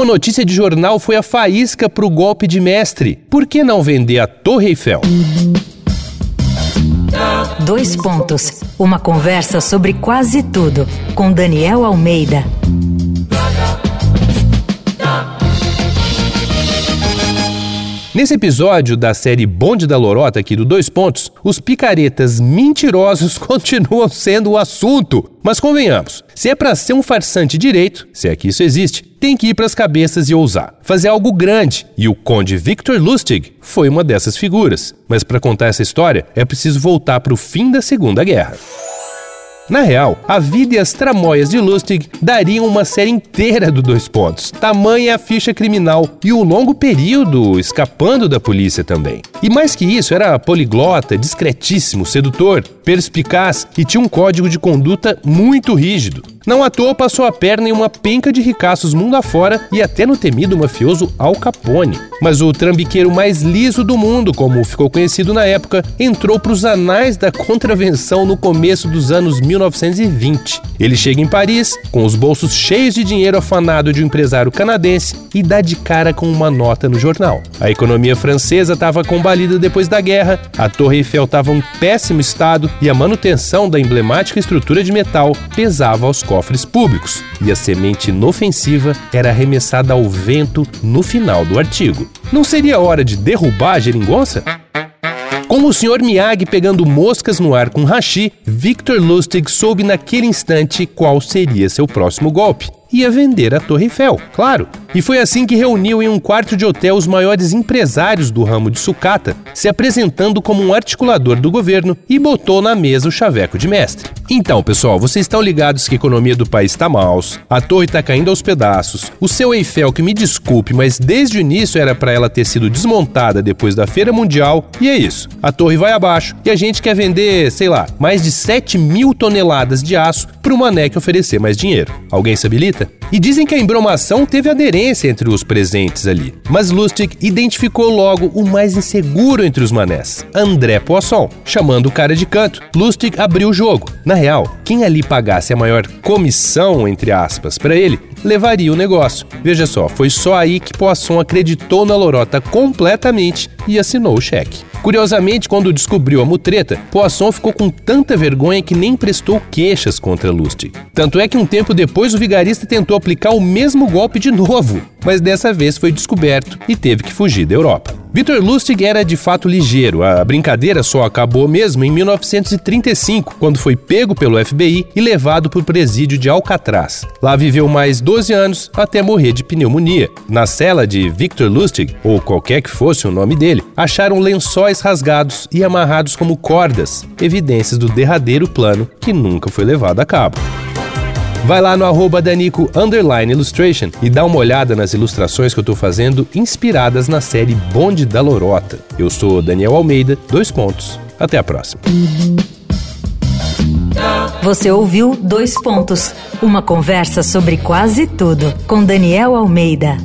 Uma notícia de jornal foi a faísca para o golpe de mestre. Por que não vender a Torre Eiffel? Dois pontos. Uma conversa sobre quase tudo com Daniel Almeida. Nesse episódio da série Bonde da Lorota aqui do Dois Pontos, os picaretas mentirosos continuam sendo o assunto. Mas convenhamos, se é para ser um farsante direito, se é que isso existe, tem que ir para as cabeças e ousar, fazer algo grande. E o conde Victor Lustig foi uma dessas figuras. Mas para contar essa história, é preciso voltar para o fim da Segunda Guerra. Na real, a vida e as tramóias de Lustig dariam uma série inteira do Dois Pontos. Tamanha a ficha criminal e o longo período escapando da polícia também. E mais que isso, era poliglota, discretíssimo, sedutor, perspicaz e tinha um código de conduta muito rígido. Não à toa passou a perna em uma penca de ricaços mundo afora e até no temido mafioso Al Capone. Mas o trambiqueiro mais liso do mundo, como ficou conhecido na época, entrou para os anais da contravenção no começo dos anos 1920. Ele chega em Paris, com os bolsos cheios de dinheiro afanado de um empresário canadense e dá de cara com uma nota no jornal. A economia francesa estava combalida depois da guerra, a Torre Eiffel estava em péssimo estado e a manutenção da emblemática estrutura de metal pesava aos cofres públicos, e a semente inofensiva era arremessada ao vento no final do artigo. Não seria hora de derrubar a geringonça? Como o Sr. Miyagi pegando moscas no ar com hashi, Victor Lustig soube naquele instante qual seria seu próximo golpe ia vender a Torre Eiffel, claro. E foi assim que reuniu em um quarto de hotel os maiores empresários do ramo de sucata, se apresentando como um articulador do governo e botou na mesa o chaveco de mestre. Então, pessoal, vocês estão ligados que a economia do país está maus, a torre está caindo aos pedaços, o seu Eiffel, que me desculpe, mas desde o início era para ela ter sido desmontada depois da Feira Mundial, e é isso. A torre vai abaixo e a gente quer vender, sei lá, mais de 7 mil toneladas de aço para o Mané que oferecer mais dinheiro. Alguém se habilita? E dizem que a embromação teve aderência entre os presentes ali. Mas Lustig identificou logo o mais inseguro entre os manés, André Poisson. Chamando o cara de canto, Lustig abriu o jogo. Na real, quem ali pagasse a maior comissão, entre aspas, para ele, levaria o negócio. Veja só, foi só aí que Poisson acreditou na lorota completamente e assinou o cheque. Curiosamente, quando descobriu a mutreta, Poisson ficou com tanta vergonha que nem prestou queixas contra Lustig. Tanto é que um tempo depois o vigarista tentou aplicar o mesmo golpe de novo, mas dessa vez foi descoberto e teve que fugir da Europa. Victor Lustig era de fato ligeiro. A brincadeira só acabou mesmo em 1935, quando foi pego pelo FBI e levado para o presídio de Alcatraz. Lá viveu mais 12 anos até morrer de pneumonia. Na cela de Victor Lustig, ou qualquer que fosse o nome dele, acharam lençóis rasgados e amarrados como cordas, evidências do derradeiro plano que nunca foi levado a cabo. Vai lá no arroba Danico Illustration e dá uma olhada nas ilustrações que eu estou fazendo inspiradas na série Bonde da Lorota. Eu sou Daniel Almeida, dois pontos. Até a próxima. Você ouviu Dois Pontos, uma conversa sobre quase tudo com Daniel Almeida.